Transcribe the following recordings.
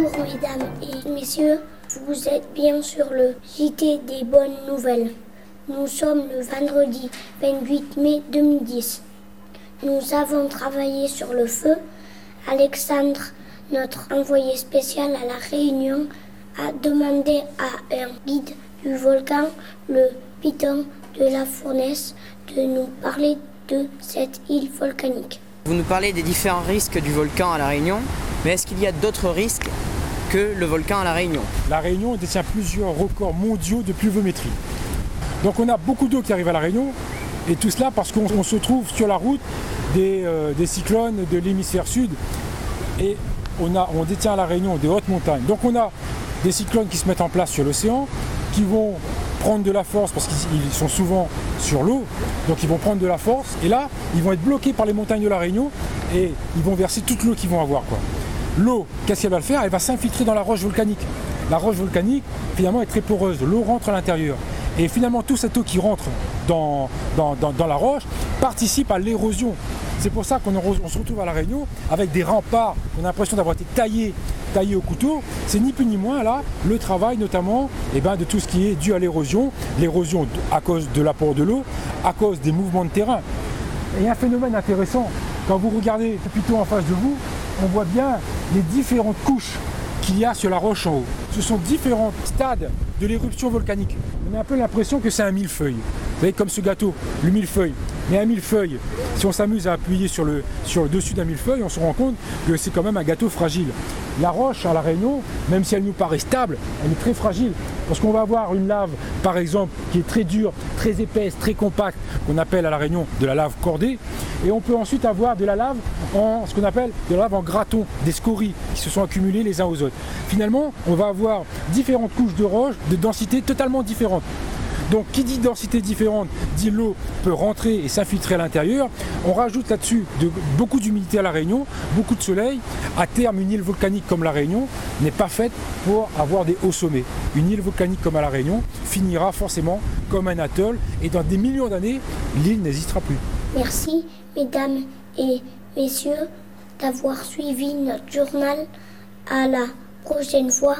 Bonjour mesdames et messieurs, vous êtes bien sur le JT des bonnes nouvelles. Nous sommes le vendredi 28 mai 2010. Nous avons travaillé sur le feu. Alexandre, notre envoyé spécial à la Réunion, a demandé à un guide du volcan, le Piton de la Fournaise, de nous parler de cette île volcanique. Vous nous parlez des différents risques du volcan à La Réunion, mais est-ce qu'il y a d'autres risques que le volcan à La Réunion La Réunion détient plusieurs records mondiaux de pluviométrie. Donc on a beaucoup d'eau qui arrive à La Réunion, et tout cela parce qu'on se trouve sur la route des, euh, des cyclones de l'hémisphère sud, et on, a, on détient à La Réunion des hautes montagnes. Donc on a des cyclones qui se mettent en place sur l'océan, qui vont prendre de la force parce qu'ils sont souvent sur l'eau, donc ils vont prendre de la force, et là, ils vont être bloqués par les montagnes de la Réunion, et ils vont verser toute l'eau qu'ils vont avoir. Quoi. L'eau, qu'est-ce qu'elle va le faire? Elle va s'infiltrer dans la roche volcanique. La roche volcanique, finalement, est très poreuse, l'eau rentre à l'intérieur. Et finalement, toute cette eau qui rentre dans, dans, dans la roche participe à l'érosion. C'est pour ça qu'on se retrouve à La Réunion avec des remparts, on a l'impression d'avoir été taillés taillé au couteau, c'est ni plus ni moins là le travail notamment eh ben, de tout ce qui est dû à l'érosion, l'érosion à cause de l'apport de l'eau, à cause des mouvements de terrain. Et un phénomène intéressant, quand vous regardez plutôt en face de vous, on voit bien les différentes couches qu'il y a sur la roche en haut. Ce sont différents stades de l'éruption volcanique. On a un peu l'impression que c'est un millefeuille. Vous voyez, comme ce gâteau, le millefeuille. Mais un millefeuille, si on s'amuse à appuyer sur le, dessus d'un millefeuille, on se rend compte que c'est quand même un gâteau fragile. La roche à La Réunion, même si elle nous paraît stable, elle est très fragile. Parce qu'on va avoir une lave, par exemple, qui est très dure, très épaisse, très compacte, qu'on appelle à La Réunion de la lave cordée. Et on peut ensuite avoir de la lave en ce qu'on appelle de la lave en graton, des scories qui se sont accumulées les uns aux autres. Finalement, on va avoir différentes couches de roche de densité totalement différentes. Donc qui dit densité différente dit l'eau peut rentrer et s'infiltrer à l'intérieur. On rajoute là-dessus de, beaucoup d'humidité à la Réunion, beaucoup de soleil. À terme, une île volcanique comme la Réunion n'est pas faite pour avoir des hauts sommets. Une île volcanique comme à la Réunion finira forcément comme un atoll et dans des millions d'années, l'île n'existera plus. Merci mesdames et messieurs d'avoir suivi notre journal. À la prochaine fois.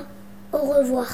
Au revoir.